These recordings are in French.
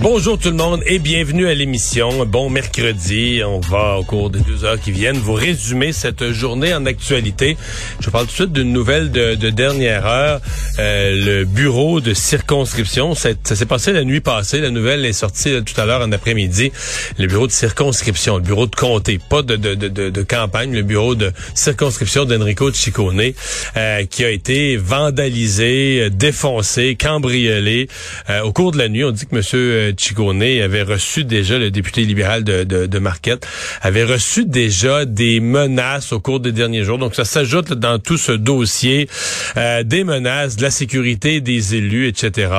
Bonjour tout le monde et bienvenue à l'émission. Bon mercredi. On va, au cours des deux heures qui viennent, vous résumer cette journée en actualité. Je parle tout de suite d'une nouvelle de, dernière heure. Euh, le bureau de circonscription, ça, s'est passé la nuit passée. La nouvelle est sortie tout à l'heure en après-midi. Le bureau de circonscription, le bureau de comté, pas de campagne, le bureau de circonscription d'Enrico Ciccone, euh, qui a été vandalisé, défoncé, cambriolé. Euh, au cours de la nuit, on dit que monsieur Chigone avait reçu déjà, le député libéral de, de, Marquette, avait reçu déjà des menaces au cours des derniers jours. Donc, ça s'ajoute dans tout ce dossier euh, des menaces, de la sécurité des élus, etc.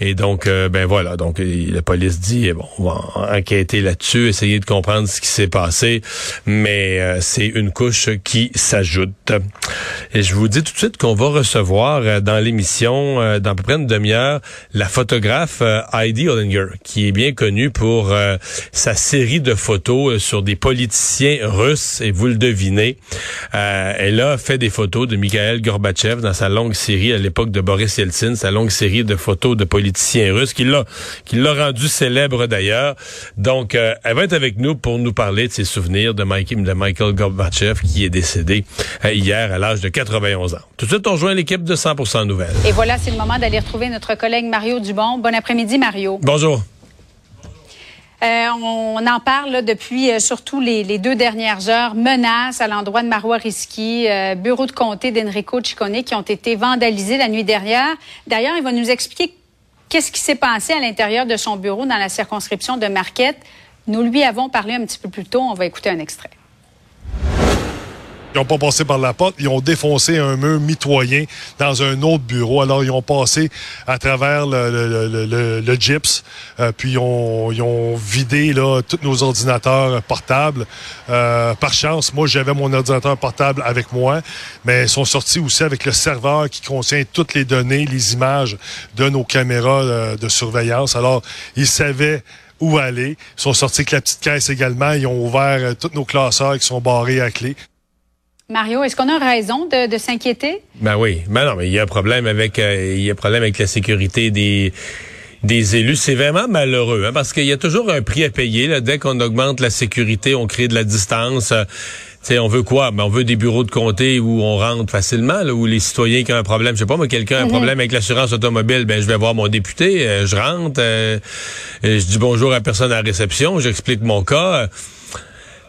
Et donc, euh, ben voilà. Donc, la police dit, eh bon, on va enquêter là-dessus, essayer de comprendre ce qui s'est passé, mais euh, c'est une couche qui s'ajoute. Et je vous dis tout de suite qu'on va recevoir dans l'émission, dans à peu près une demi-heure, la photographe Heidi Ollinger qui est bien connu pour euh, sa série de photos euh, sur des politiciens russes, et vous le devinez. Euh, elle a fait des photos de Mikhail Gorbatchev dans sa longue série à l'époque de Boris Yeltsin, sa longue série de photos de politiciens russes, qui l'a qui l'a rendu célèbre d'ailleurs. Donc, elle va être avec nous pour nous parler de ses souvenirs de, de Michael Gorbatchev, qui est décédé hier à l'âge de 91 ans. Tout de suite, on rejoint l'équipe de 100% Nouvelles. Et voilà, c'est le moment d'aller retrouver notre collègue Mario Dubon. Bon après-midi, Mario. Bonjour. Euh, on en parle depuis euh, surtout les, deux dernières heures. Menaces à l'endroit de Marois Risky, euh, bureau de comté d'Enrico Ciccone qui ont été vandalisés la nuit dernière. D'ailleurs, il va nous expliquer qu'est-ce qui s'est passé à l'intérieur de son bureau dans la circonscription de Marquette. Nous lui avons parlé un petit peu plus tôt. On va écouter un extrait. Ils n'ont pas passé par la porte, ils ont défoncé un mur mitoyen dans un autre bureau. Alors, ils ont passé à travers le, le, gyps, euh, puis ils ont, vidé là, tous nos ordinateurs portables. Euh, par chance, moi, j'avais mon ordinateur portable avec moi, mais ils sont sortis aussi avec le serveur qui contient toutes les données, les images de nos caméras euh, de surveillance. Alors, ils savaient où aller. Ils sont sortis avec la petite caisse également. Ils ont ouvert tous nos classeurs qui sont barrés à clé. Mario, est-ce qu'on a raison de, s'inquiéter? Ben oui. Ben non, mais il y a un problème avec, euh, il y a un problème avec la sécurité des, des élus. C'est vraiment malheureux, hein, parce qu'il y a toujours un prix à payer. Là. Dès qu'on augmente la sécurité, on crée de la distance. Euh, on veut quoi? Ben, on veut des bureaux de comté où on rentre facilement, là, où les citoyens qui ont un problème, je sais pas, moi, quelqu'un a un mhm. problème avec l'assurance automobile, ben je vais voir mon député, euh, je rentre, je dis bonjour à personne à la réception, j'explique mon cas.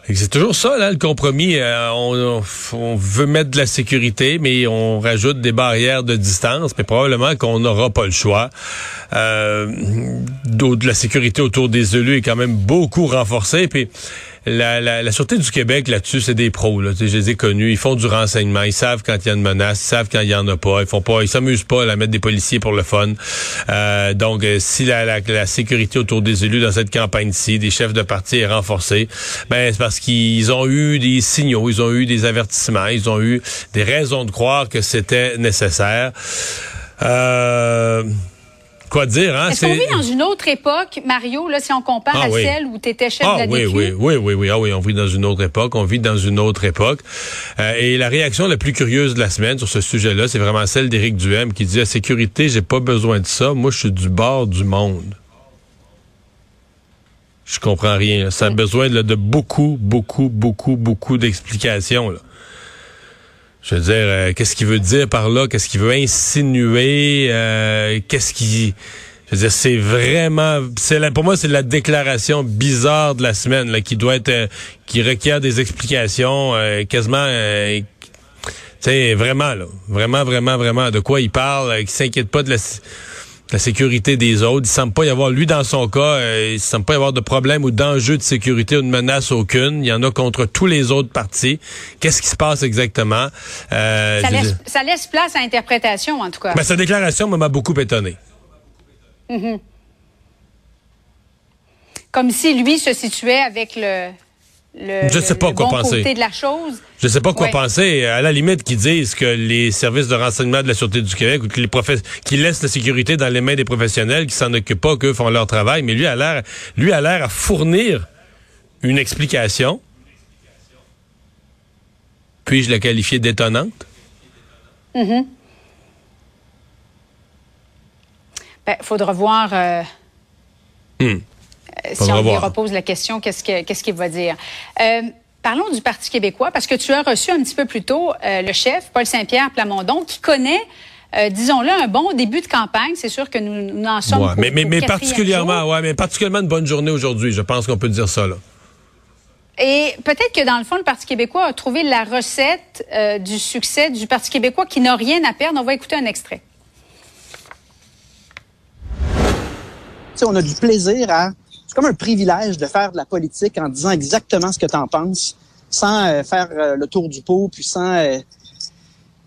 C'est toujours ça, là, le compromis. Euh, on, veut mettre de la sécurité, mais on rajoute des barrières de distance, mais probablement qu'on n'aura pas le choix. Euh, de la sécurité autour des élus est quand même beaucoup renforcée. Puis la, la, la Sûreté du Québec, là-dessus, c'est des pros. Là. Je les ai connus. Ils font du renseignement. Ils savent quand il y a une menace. Ils savent quand il y en a pas. Ils font pas. Ils s'amusent pas à mettre des policiers pour le fun. Euh, donc, euh, si la, la, sécurité autour des élus dans cette campagne-ci, des chefs de parti est renforcée, ben c'est parce qu'ils ont eu des signaux, ils ont eu des avertissements, ils ont eu des raisons de croire que c'était nécessaire. Euh, quoi dire, hein? Est-ce qu'on vit dans une autre époque, Mario, là, si on compare ah à celle où tu étais chef ah, de la oui, oui, oui, oui, oui. Ah oui, on vit dans une autre époque. On vit dans une autre époque. Euh, et la réaction la plus curieuse de la semaine sur ce sujet-là, c'est vraiment celle d'Éric Duhem qui dit la sécurité, j'ai pas besoin de ça. Moi, je suis du bord du monde. Je comprends rien. Ça a besoin de beaucoup, beaucoup, beaucoup, beaucoup d'explications. Je veux dire, euh, qu'est-ce qu'il veut dire par là? Qu'est-ce qu'il veut insinuer? Euh, qu'est-ce qui... Je veux dire, c'est vraiment... c'est Pour moi, c'est la déclaration bizarre de la semaine là, qui doit être... Euh, qui requiert des explications quasiment... tu sais, vraiment, là. Vraiment, vraiment, vraiment. De quoi il parle, qui s'inquiète pas de la la sécurité des autres. Il semble pas y avoir, lui dans son cas, euh, il semble pas y avoir de problème ou d'enjeu de sécurité ou de menace aucune. Il y en a contre tous les autres partis. Qu'est-ce qui se passe exactement? Euh, ça, laisse, place à interprétation, en tout cas. Ben, sa déclaration m'a beaucoup étonné. Mm-hmm. Comme si lui se situait avec le le, Je sais pas le quoi bon penser. côté de la chose. Je sais pas quoi Ouais. penser. À la limite, qu'ils disent que les services de renseignement de la Sûreté du Québec ou que les qu'ils laissent la sécurité dans les mains des professionnels, qui s'en occupent pas, qu'eux font leur travail. Mais lui a l'air, lui a l'air à fournir une explication. Puis-je la qualifier d'étonnante? Ben, faudra voir. euh, Hmm. Si on lui repose la question, qu'est-ce que- qu'est-ce qu'il va dire? Euh, parlons du Parti québécois, parce que tu as reçu un petit peu plus tôt euh, le chef, Paul Saint-Pierre Plamondon, qui connaît, euh, disons-le, un bon début de campagne. C'est sûr que nous, nous en sommes. Ouais, mais particulièrement, jour. ouais, mais particulièrement une bonne journée aujourd'hui. Je pense qu'on peut dire ça là. Et peut-être que dans le fond, le Parti québécois a trouvé la recette euh, du succès du Parti québécois qui n'a rien à perdre. On va écouter un extrait. Tu sais, on a du plaisir à. C'est comme un privilège de faire de la politique en disant exactement ce que tu en penses, sans euh, faire euh, le tour du pot, puis sans euh,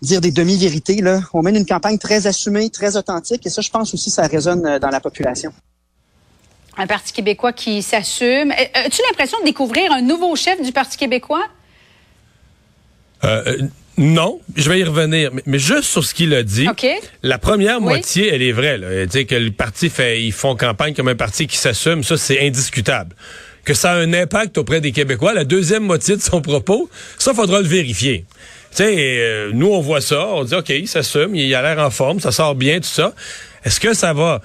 dire des demi-vérités. Là. On mène une campagne très assumée, très authentique, et ça, je pense aussi, ça résonne euh, dans la population. Un Parti québécois qui s'assume. As-tu l'impression de découvrir un nouveau chef du Parti québécois? Non, je vais y revenir, mais, mais juste sur ce qu'il a dit. La première Oui. moitié, elle est vraie. Là. Dit que le parti fait, ils font campagne comme un parti qui s'assume, ça c'est indiscutable. Que ça a un impact auprès des Québécois. La deuxième moitié de son propos, ça faudra le vérifier. Tu sais, euh, nous on voit ça, on dit ok, il s'assume, il a l'air en forme, ça sort bien, tout ça. Est-ce que ça va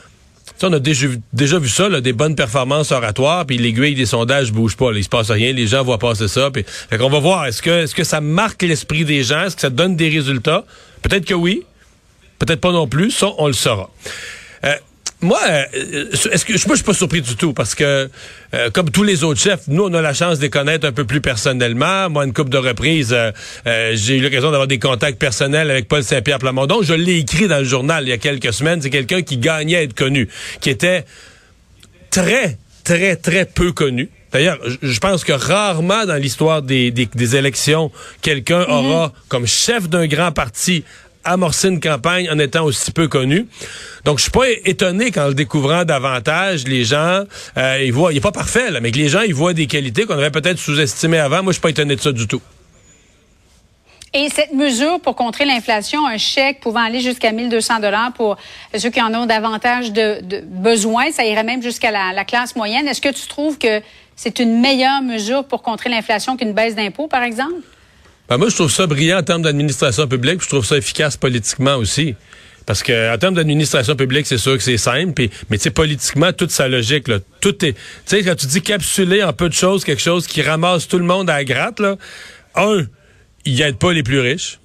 sais, on a déjà, vu- déjà vu ça, des bonnes performances oratoires, puis l'aiguille des sondages bouge pas. Là, il se passe rien, les gens voient passer ça. Puis, fait qu'on va voir, est-ce que, est-ce que ça marque l'esprit des gens? Est-ce que ça donne des résultats? Peut-être que oui. Peut-être pas non plus. Ça, on le saura. Euh, moi, euh, est-ce que moi je suis pas surpris du tout parce que euh, comme tous les autres chefs, nous on a la chance de les connaître un peu plus personnellement. Moi, une couple de reprises, euh, euh, j'ai eu l'occasion d'avoir des contacts personnels avec Paul Saint-Pierre Plamondon. Je l'ai écrit dans le journal il y a quelques semaines. C'est quelqu'un qui gagnait à être connu, qui était très, très, très peu connu. D'ailleurs, je- pense que rarement dans l'histoire des, des, des élections, quelqu'un aura, comme chef d'un grand parti, amorcé une campagne en étant aussi peu connu. Donc, je suis pas étonné qu'en le découvrant davantage, les gens, euh, ils voient, il est pas parfait, là, mais que les gens, ils voient des qualités qu'on aurait peut-être sous-estimées avant. Moi, je suis pas étonné de ça du tout. Et cette mesure pour contrer l'inflation, un chèque pouvant aller jusqu'à 1200 dollars pour ceux qui en ont davantage de, de besoin, ça irait même jusqu'à la, la classe moyenne. Est-ce que tu trouves que c'est une meilleure mesure pour contrer l'inflation qu'une baisse d'impôts, par exemple? Ben, moi, je trouve ça brillant en termes d'administration publique, puis je trouve ça efficace politiquement aussi. Parce que en termes d'administration publique, c'est sûr que c'est simple, mais tu sais, politiquement, toute sa logique, là, tout est. Tu sais, quand tu dis capsuler en peu de choses, quelque chose qui ramasse tout le monde à la gratte, là, un, il aide pas les plus riches.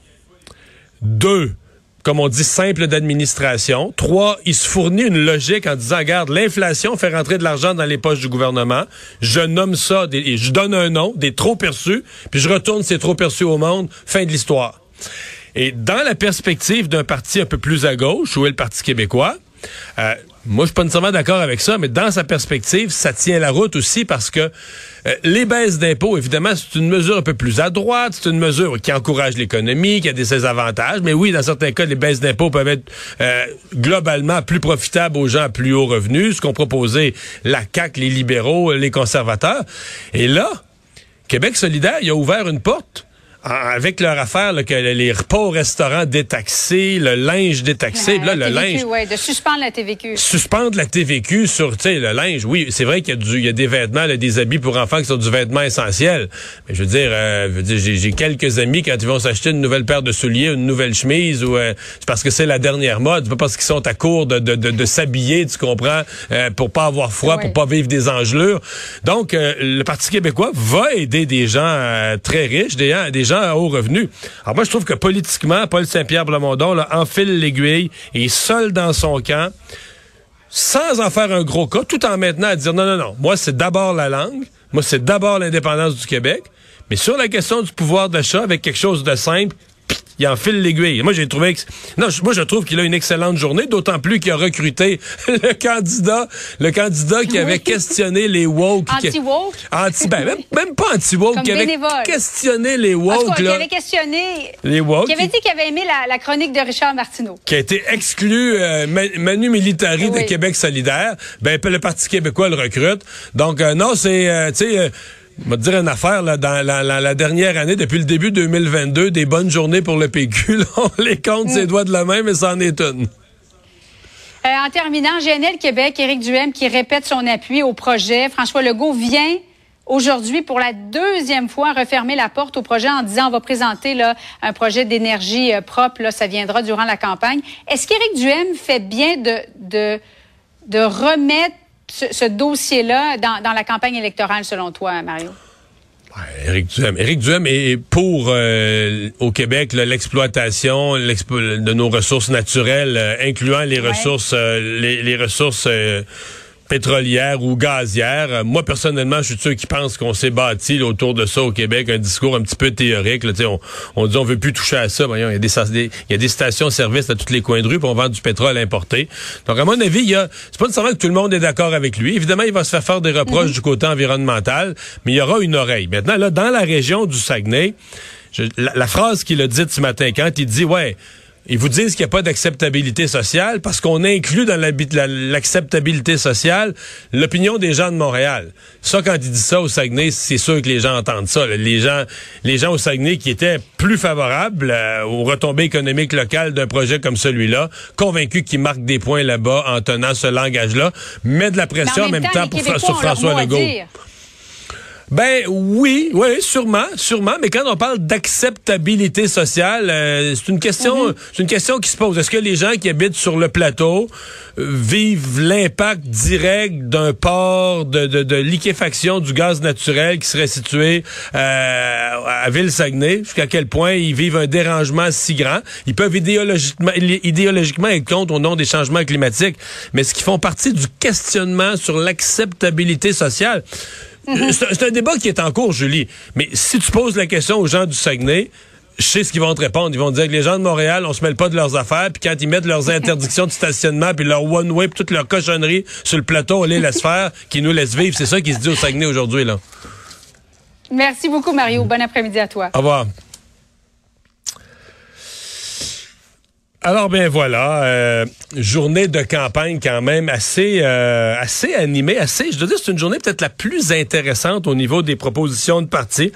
Deux, comme on dit, simple d'administration. Trois, il se fournit une logique en disant, regarde, l'inflation fait rentrer de l'argent dans les poches du gouvernement. Je nomme ça, et je donne un nom, des trop perçus, puis je retourne ces trop perçus au monde. Fin de l'histoire. Et dans la perspective d'un parti un peu plus à gauche, où est le Parti québécois, euh, moi, je suis pas nécessairement d'accord avec ça, mais dans sa perspective, ça tient la route aussi parce que euh, les baisses d'impôts, évidemment, c'est une mesure un peu plus à droite, c'est une mesure qui encourage l'économie, qui a des ses avantages, mais oui, dans certains cas, les baisses d'impôts peuvent être euh, globalement plus profitables aux gens à plus haut revenus, ce qu'ont proposé la CAQ, les libéraux, les conservateurs. Et là, Québec solidaire, il a ouvert une porte avec leur affaire là, que les repas au restaurant détaxés, le linge détaxé, là, La le TVQ, linge ouais, de suspendre la TVQ. suspendre la TVQ sur, tu sais, le linge. Oui, c'est vrai qu'il y a du, il y a des vêtements, là, des habits pour enfants qui sont du vêtement essentiel. Mais je veux dire, euh, je veux dire, j'ai, quelques amis quand ils vont s'acheter une nouvelle paire de souliers, une nouvelle chemise, ou euh, c'est parce que c'est la dernière mode, c'est pas parce qu'ils sont à court de, de, de, de s'habiller, tu comprends, euh, pour pas avoir froid, Ouais. pour pas vivre des engelures. Donc, euh, le Parti québécois va aider des gens euh, très riches, des, des gens à haut revenu. Alors moi, je trouve que politiquement, Paul Saint-Pierre Blamondon là, enfile l'aiguille, et seul dans son camp sans en faire un gros cas, tout en maintenant à dire non, non, non, moi c'est d'abord la langue, moi c'est d'abord l'indépendance du Québec, mais sur la question du pouvoir d'achat, avec quelque chose de simple, il enfile l'aiguille. Moi j'ai trouvé que... Non, moi je trouve qu'il a une excellente journée, d'autant plus qu'il a recruté le candidat, le candidat qui avait questionné les woke. Anti-woke? Anti, ben, même, même pas anti-woke, qui avait bénévole. questionné les woke, qui avait questionné, les woke, qui avait dit qu'il avait aimé la, la chronique de Richard Martineau. qui a été exclu euh, Ma- Manu Militari de. Québec solidaire, ben le Parti québécois le recrute. Donc euh, non, c'est euh, tu sais euh, Je vais te dire une affaire, là, dans la, dernière année, depuis le début 2022, des bonnes journées pour le PQ, on les compte ses mm. doigts de la main, mais ça en est une. Euh, en terminant, GNL Québec, Éric Duhem qui répète son appui au projet. François Legault vient aujourd'hui pour la deuxième fois refermer la porte au projet en disant on va présenter là, un projet d'énergie euh, propre, là, ça viendra durant la campagne. Est-ce qu'Éric Duhem fait bien de, de, de remettre ce, dossier-là dans, la campagne électorale, selon toi, Mario? Éric Duhem. Éric Duhem est pour euh, au Québec l'exploitation de nos ressources naturelles, euh, incluant les ressources, les, les, ressources pétrolière ou gazière. Moi, personnellement, je suis sûr qui pense qu'on s'est bâti autour de ça au Québec, un discours un petit peu théorique. Là, on, on dit on veut plus toucher à ça. Voyons, il y a des, il y a des stations-service à tous les coins de rue pour vendre du pétrole importé. Donc, à mon avis, il y a, c'est pas nécessairement que tout le monde est d'accord avec lui. Évidemment, il va se faire faire des reproches mhm. du côté environnemental, mais il y aura une oreille. Maintenant, là, dans la région du Saguenay, la, la, phrase qu'il a dite ce matin, quand il dit, ouais, ils vous disent qu'il n'y a pas d'acceptabilité sociale parce qu'on inclut dans l'acceptabilité sociale l'opinion des gens de Montréal. Ça, quand il dit ça au Saguenay, c'est sûr que les gens entendent ça. Les gens, les gens au Saguenay qui étaient plus favorables euh, aux retombées économiques locales d'un projet comme celui-là, convaincus qu'ils marquent des points là-bas en tenant ce langage-là, met de la pression en même, temps, pour, sur François Legault. Ben oui, oui, sûrement, sûrement. Mais quand on parle d'acceptabilité sociale, euh, c'est une question, mhm. c'est une question qui se pose. Est-ce que les gens qui habitent sur le plateau euh, vivent l'impact direct d'un port de, de, de, liquéfaction du gaz naturel qui serait situé euh, à Ville-Saguenay? Jusqu'à quel point ils vivent un dérangement si grand? Ils peuvent idéologiquement, idéologiquement être contre au nom des changements climatiques, mais ce qui font partie du questionnement sur l'acceptabilité sociale? Mhm. C'est un débat qui est en cours, Julie. Mais si tu poses la question aux gens du Saguenay, je sais ce qu'ils vont te répondre. Ils vont dire que les gens de Montréal, on se mêle pas de leurs affaires, puis quand ils mettent leurs interdictions de stationnement, puis leur one-way, puis toute leur cochonnerie sur le plateau, on les laisse faire, qui nous laissent vivre. C'est ça qui se dit au Saguenay aujourd'hui, là. Merci beaucoup, Mario. Bon après-midi à toi. Au revoir. Alors ben voilà, euh, journée de campagne quand même assez euh, assez animée, assez. Je dois dire c'est une journée peut-être la plus intéressante au niveau des propositions de parti.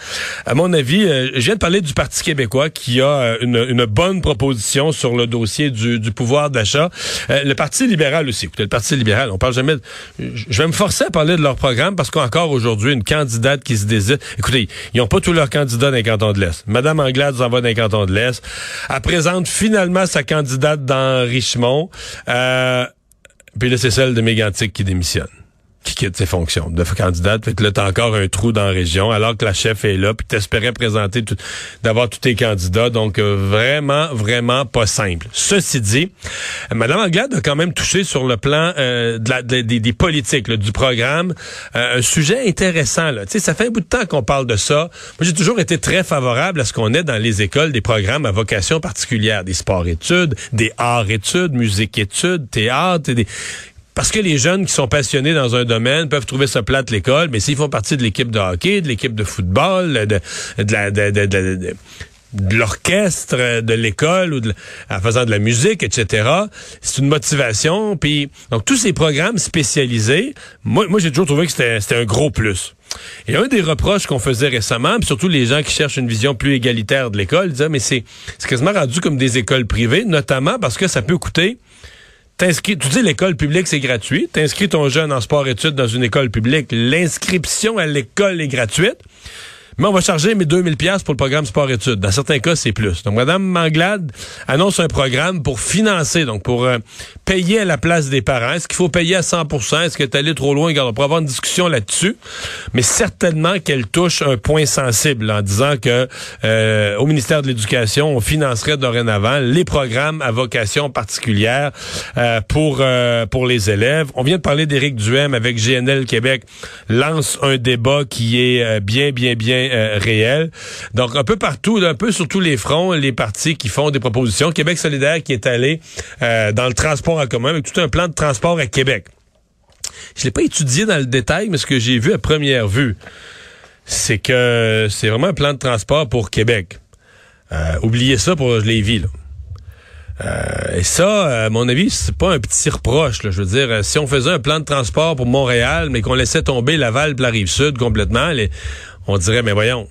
À mon avis, euh, je viens de parler du Parti québécois qui a une, bonne proposition sur le dossier du, du pouvoir d'achat. le Parti libéral aussi. Écoutez, le Parti libéral, on parle jamais. De, je vais me forcer à parler de leur programme parce qu'encore aujourd'hui une candidate qui se désire. Écoutez, ils n'ont pas tous leurs candidats dans les cantons de l'Est. Madame Anglade s'en va dans les cantons de l'Est. Elle présente finalement sa candidate candidate dans Richemont. Euh, puis là, c'est celle de Mégantic qui démissionne qui quitte ses fonctions de candidate. Fait que là, t'as encore un trou dans la région, alors que la chef est là, puis t'espérais présenter, d'avoir tous tes candidats. Donc, euh, vraiment, vraiment pas simple. Ceci dit, Mme Anglade a quand même touché sur le plan euh, de la, des, politiques, du programme, euh, un sujet intéressant. Là. sais, ça fait un bout de temps qu'on parle de ça. Moi, j'ai toujours été très favorable à ce qu'on ait dans les écoles des programmes à vocation particulière, des sports-études, des arts-études, musique-études, théâtre, des parce que les jeunes qui sont passionnés dans un domaine peuvent trouver ça plate l'école, mais s'ils font partie de l'équipe de hockey, de l'équipe de football, de, de, la, de, de, l'orchestre de l'école ou en faisant de la musique, etc. C'est une motivation. Puis donc tous ces programmes spécialisés, moi, moi j'ai toujours trouvé que c'était un gros plus. Et un des reproches qu'on faisait récemment, puis surtout les gens qui cherchent une vision plus égalitaire de l'école, disaient mais c'est quasiment rendu comme des écoles privées, notamment parce que ça peut coûter tu dis l'école publique, c'est gratuit. T'inscris ton jeune en sport-études dans une école publique. L'inscription à l'école est gratuite mais on va charger mes 2000 pièces pour le programme sport-études. Dans certains cas, c'est plus. Donc, Madame Manglade annonce un programme pour financer, donc pour euh, payer à la place des parents. Est-ce qu'il faut payer à 100% Est-ce que tu allé trop loin? on pourra avoir une discussion là-dessus. Mais certainement qu'elle touche un point sensible en disant que euh, au ministère de l'Éducation, on financerait dorénavant les programmes à vocation particulière euh, pour pour les élèves. On vient de parler d'Éric Duhem avec GNL Québec lance un débat qui est bien bien bien euh, réel. Donc, un peu partout, un peu sur tous les fronts, les partis qui font des propositions. Québec solidaire qui est allé euh, dans le transport en commun avec tout un plan de transport à Québec. Je l'ai pas étudié dans le détail, mais ce que j'ai vu à première vue, c'est que c'est vraiment un plan de transport pour Québec. Euh, oubliez ça pour Lévis, là. Euh, et ça, à mon avis, c'est pas un petit reproche. Là. Je veux dire, si on faisait un plan de transport pour Montréal, mais qu'on laissait tomber Laval, la rive sud complètement, on dirait, mais voyons,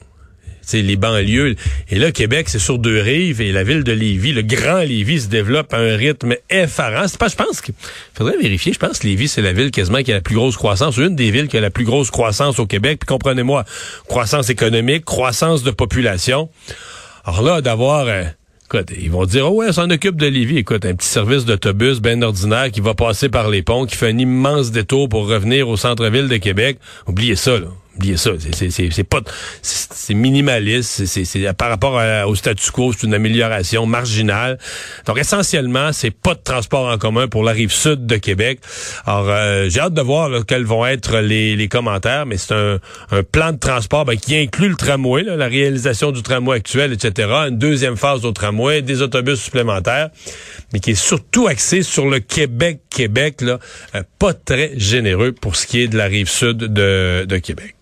c'est les banlieues. Et là, Québec, c'est sur deux rives et la ville de Lévis, le grand Lévis, se développe à un rythme effarant. C'est pas, je pense qu'il faudrait vérifier. Je pense que Lévis, c'est la ville quasiment qui a la plus grosse croissance, une des villes qui a la plus grosse croissance au Québec. Puis comprenez-moi, croissance économique, croissance de population. Alors là, d'avoir... Euh, Écoute, ils vont dire, oh ouais, s'en occupe de Lévis. Écoute, un petit service d'autobus bien ordinaire qui va passer par les ponts, qui fait un immense détour pour revenir au centre-ville de Québec. Oubliez ça, là. Ça. C'est pas, c'est minimaliste. C'est par rapport au statu quo, c'est une amélioration marginale. Donc essentiellement, c'est pas de transport en commun pour la rive sud de Québec. Alors euh, j'ai hâte de voir quels vont être les, les commentaires, mais c'est un, un, plan de transport ben, qui inclut le tramway, là, la réalisation du tramway actuel, etc. Une deuxième phase au tramway, des autobus supplémentaires, mais qui est surtout axé sur le Québec, Québec, là, euh, pas très généreux pour ce qui est de la rive sud de, de Québec.